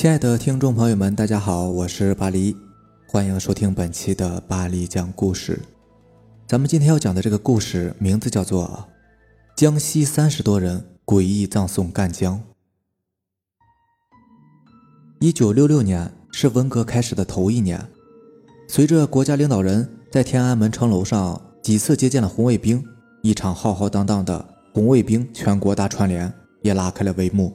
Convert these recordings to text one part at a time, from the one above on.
亲爱的听众朋友们，大家好，我是巴黎，欢迎收听本期的巴黎讲故事。咱们今天要讲的这个故事名字叫做《江西三十多人诡异葬送赣江》。一九六六年是文革开始的头一年，随着国家领导人在天安门城楼上几次接见了红卫兵，一场浩浩荡荡的红卫兵全国大串联也拉开了帷幕。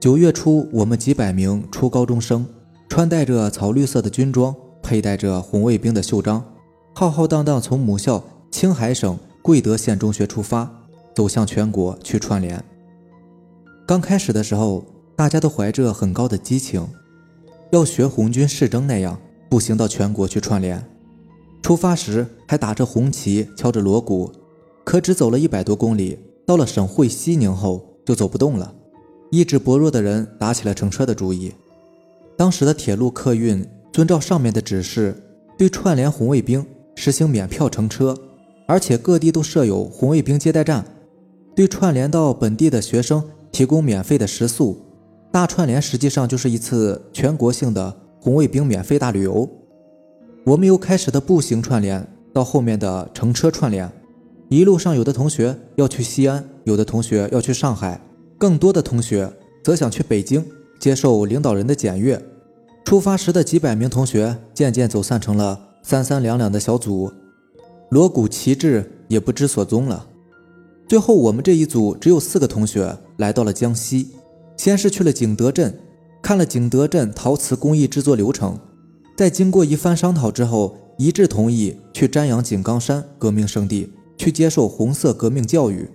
九月初，我们几百名初高中生，穿戴着草绿色的军装，佩戴着红卫兵的袖章，浩浩荡荡从母校青海省贵德县中学出发，走向全国去串联。刚开始的时候，大家都怀着很高的激情，要学红军誓争那样步行到全国去串联。出发时还打着红旗，敲着锣鼓，可只走了一百多公里，到了省会西宁后就走不动了。意志薄弱的人打起了乘车的主意。当时的铁路客运遵照上面的指示，对串联红卫兵实行免票乘车，而且各地都设有红卫兵接待站，对串联到本地的学生提供免费的食宿。大串联实际上就是一次全国性的红卫兵免费大旅游。我们由开始的步行串联到后面的乘车串联，一路上有的同学要去西安，有的同学要去上海。更多的同学则想去北京接受领导人的检阅。出发时的几百名同学渐渐走散成了三三两两的小组，锣鼓旗帜也不知所踪了。最后，我们这一组只有四个同学来到了江西，先是去了景德镇，看了景德镇陶瓷工艺制作流程，在经过一番商讨之后，一致同意去瞻仰井冈山革命圣地，去接受红色革命教育。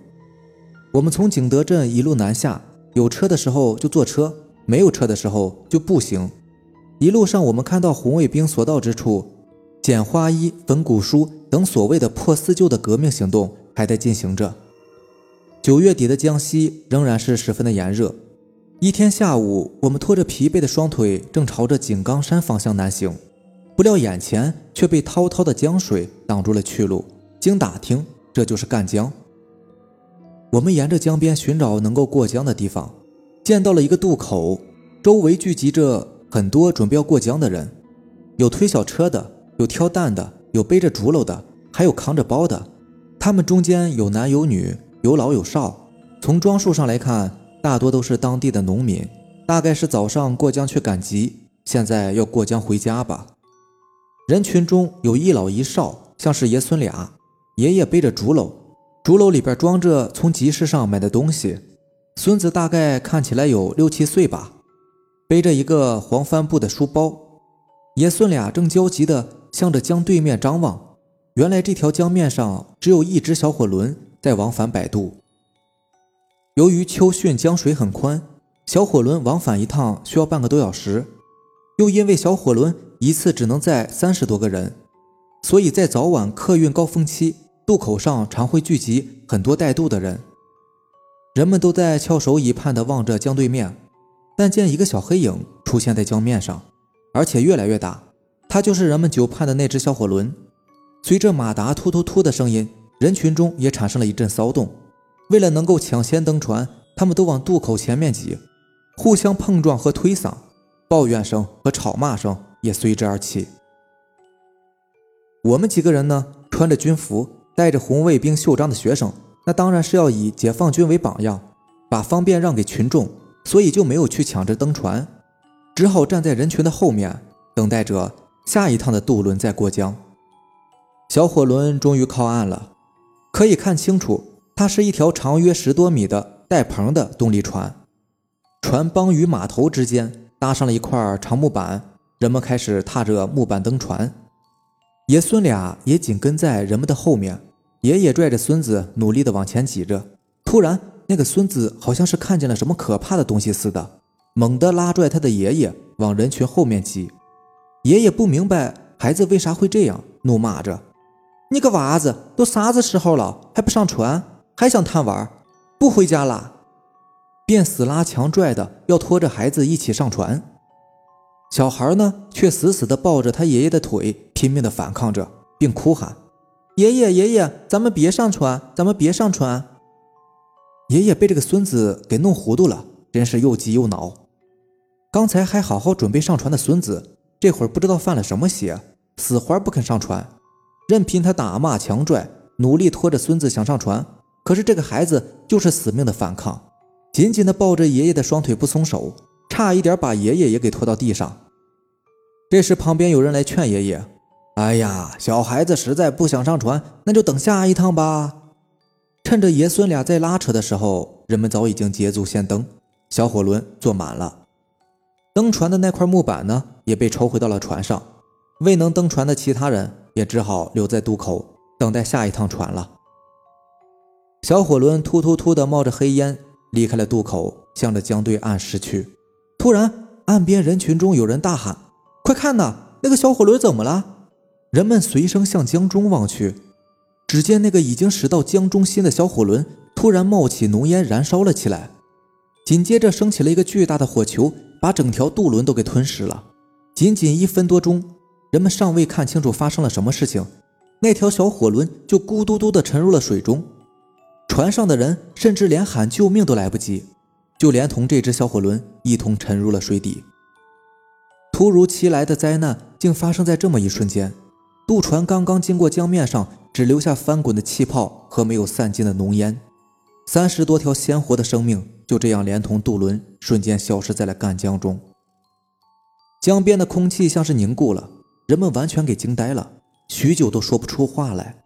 我们从景德镇一路南下，有车的时候就坐车，没有车的时候就步行。一路上，我们看到红卫兵所到之处，捡花衣、焚古书等所谓的破四旧的革命行动还在进行着。九月底的江西仍然是十分的炎热。一天下午，我们拖着疲惫的双腿，正朝着井冈山方向南行，不料眼前却被滔滔的江水挡住了去路。经打听，这就是赣江。我们沿着江边寻找能够过江的地方，见到了一个渡口，周围聚集着很多准备要过江的人，有推小车的，有挑担的，有背着竹篓的，还有扛着包的。他们中间有男有女，有老有少。从装束上来看，大多都是当地的农民，大概是早上过江去赶集，现在要过江回家吧。人群中有一老一少，像是爷孙俩，爷爷背着竹篓。竹篓里边装着从集市上买的东西，孙子大概看起来有六七岁吧，背着一个黄帆布的书包。爷孙俩正焦急地向着江对面张望。原来这条江面上只有一只小火轮在往返摆渡。由于秋汛江水很宽，小火轮往返一趟需要半个多小时。又因为小火轮一次只能载三十多个人，所以在早晚客运高峰期。渡口上常会聚集很多带渡的人，人们都在翘首以盼地望着江对面。但见一个小黑影出现在江面上，而且越来越大，它就是人们久盼的那只小火轮。随着马达突突突的声音，人群中也产生了一阵骚动。为了能够抢先登船，他们都往渡口前面挤，互相碰撞和推搡，抱怨声和吵骂声也随之而起。我们几个人呢，穿着军服。带着红卫兵袖章的学生，那当然是要以解放军为榜样，把方便让给群众，所以就没有去抢着登船，只好站在人群的后面，等待着下一趟的渡轮再过江。小火轮终于靠岸了，可以看清楚，它是一条长约十多米的带棚的动力船，船帮与码头之间搭上了一块长木板，人们开始踏着木板登船。爷孙俩也紧跟在人们的后面，爷爷拽着孙子努力地往前挤着。突然，那个孙子好像是看见了什么可怕的东西似的，猛地拉拽他的爷爷往人群后面挤。爷爷不明白孩子为啥会这样，怒骂着：“你个娃子，都啥子时候了，还不上船，还想贪玩，不回家啦？”便死拉强拽的要拖着孩子一起上船。小孩呢，却死死地抱着他爷爷的腿，拼命地反抗着，并哭喊：“爷爷，爷爷，咱们别上船，咱们别上船！”爷爷被这个孙子给弄糊涂了，真是又急又恼。刚才还好好准备上船的孙子，这会儿不知道犯了什么邪，死活不肯上船，任凭他打骂强拽，努力拖着孙子想上船。可是这个孩子就是死命的反抗，紧紧的抱着爷爷的双腿不松手，差一点把爷爷也给拖到地上。这时旁边有人来劝爷爷：“哎呀，小孩子实在不想上船，那就等下一趟吧。”趁着爷孙俩在拉扯的时候，人们早已经捷足先登，小火轮坐满了。登船的那块木板呢，也被抽回到了船上。未能登船的其他人也只好留在渡口，等待下一趟船了。小火轮突突突地冒着黑烟，离开了渡口，向着江对岸驶去。突然，岸边人群中有人大喊：“快看呐，那个小火轮怎么了？”人们随声向江中望去，只见那个已经驶到江中心的小火轮突然冒起浓烟，燃烧了起来。紧接着，升起了一个巨大的火球，把整条渡轮都给吞噬了。仅仅一分多钟，人们尚未看清楚发生了什么事情，那条小火轮就咕嘟嘟地沉入了水中。船上的人甚至连喊救命都来不及，就连同这只小火轮一同沉入了水底。突如其来的灾难竟发生在这么一瞬间，渡船刚刚经过江面上，只留下翻滚的气泡和没有散尽的浓烟，三十多条鲜活的生命就这样连同渡轮瞬间消失在了赣江中。江边的空气像是凝固了，人们完全给惊呆了，许久都说不出话来。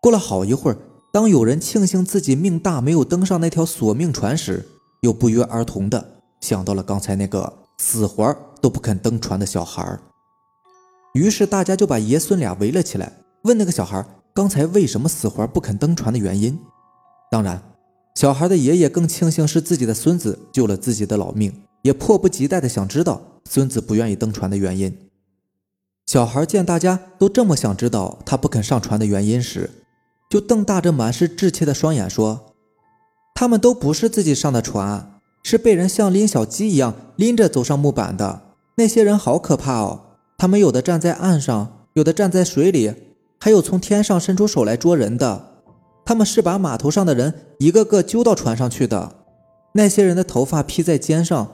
过了好一会儿。当有人庆幸自己命大没有登上那条索命船时，又不约而同的想到了刚才那个死活都不肯登船的小孩于是大家就把爷孙俩围了起来，问那个小孩刚才为什么死活不肯登船的原因。当然，小孩的爷爷更庆幸是自己的孙子救了自己的老命，也迫不及待的想知道孙子不愿意登船的原因。小孩见大家都这么想知道他不肯上船的原因时，就瞪大着满是稚气的双眼说：“他们都不是自己上的船，是被人像拎小鸡一样拎着走上木板的。那些人好可怕哦！他们有的站在岸上，有的站在水里，还有从天上伸出手来捉人的。他们是把码头上的人一个个揪到船上去的。那些人的头发披在肩上，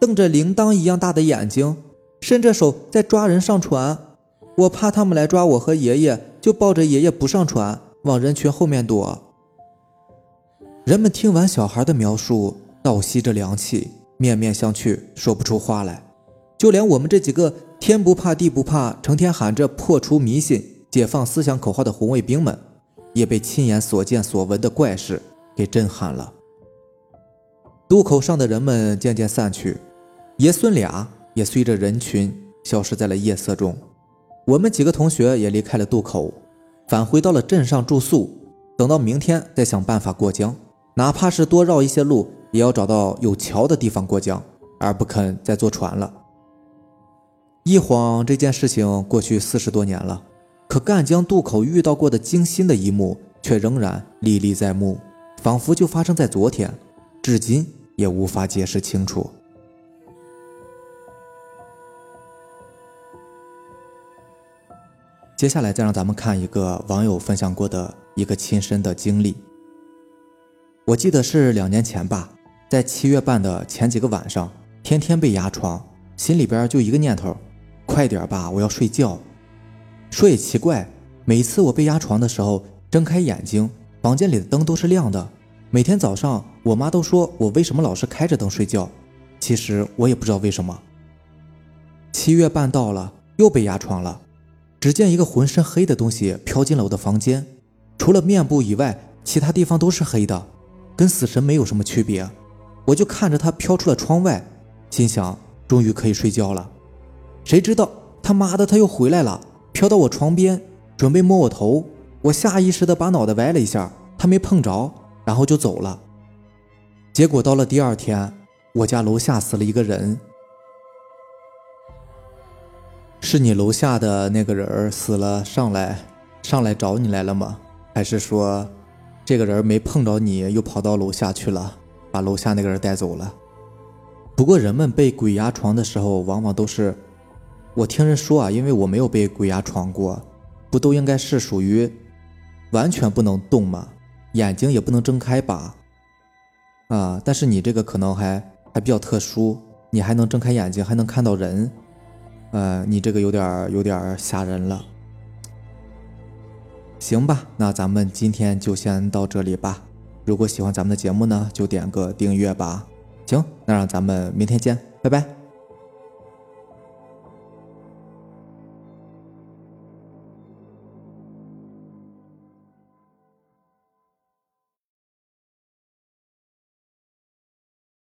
瞪着铃铛一样大的眼睛，伸着手在抓人上船。我怕他们来抓我和爷爷，就抱着爷爷不上船。”往人群后面躲。人们听完小孩的描述，倒吸着凉气，面面相觑，说不出话来。就连我们这几个天不怕地不怕，成天喊着破除迷信、解放思想口号的红卫兵们，也被亲眼所见所闻的怪事给震撼了。渡口上的人们渐渐散去，爷孙俩也随着人群消失在了夜色中。我们几个同学也离开了渡口。返回到了镇上住宿，等到明天再想办法过江，哪怕是多绕一些路，也要找到有桥的地方过江，而不肯再坐船了。一晃这件事情过去四十多年了，可赣江渡口遇到过的惊心的一幕却仍然历历在目，仿佛就发生在昨天，至今也无法解释清楚。接下来再让咱们看一个网友分享过的一个亲身的经历。我记得是两年前吧，在七月半的前几个晚上，天天被压床，心里边就一个念头：快点吧，我要睡觉。说也奇怪，每次我被压床的时候，睁开眼睛，房间里的灯都是亮的。每天早上，我妈都说我为什么老是开着灯睡觉，其实我也不知道为什么。七月半到了，又被压床了。只见一个浑身黑的东西飘进了我的房间，除了面部以外，其他地方都是黑的，跟死神没有什么区别。我就看着他飘出了窗外，心想终于可以睡觉了。谁知道他妈的他又回来了，飘到我床边，准备摸我头。我下意识的把脑袋歪了一下，他没碰着，然后就走了。结果到了第二天，我家楼下死了一个人。是你楼下的那个人死了，上来上来找你来了吗？还是说，这个人没碰着你，又跑到楼下去了，把楼下那个人带走了？不过人们被鬼压床的时候，往往都是，我听人说啊，因为我没有被鬼压床过，不都应该是属于完全不能动吗？眼睛也不能睁开吧？啊，但是你这个可能还还比较特殊，你还能睁开眼睛，还能看到人，呃，你这个有点有点吓人了。行吧，那咱们今天就先到这里吧。如果喜欢咱们的节目呢，就点个订阅吧。行，那让咱们明天见，拜拜。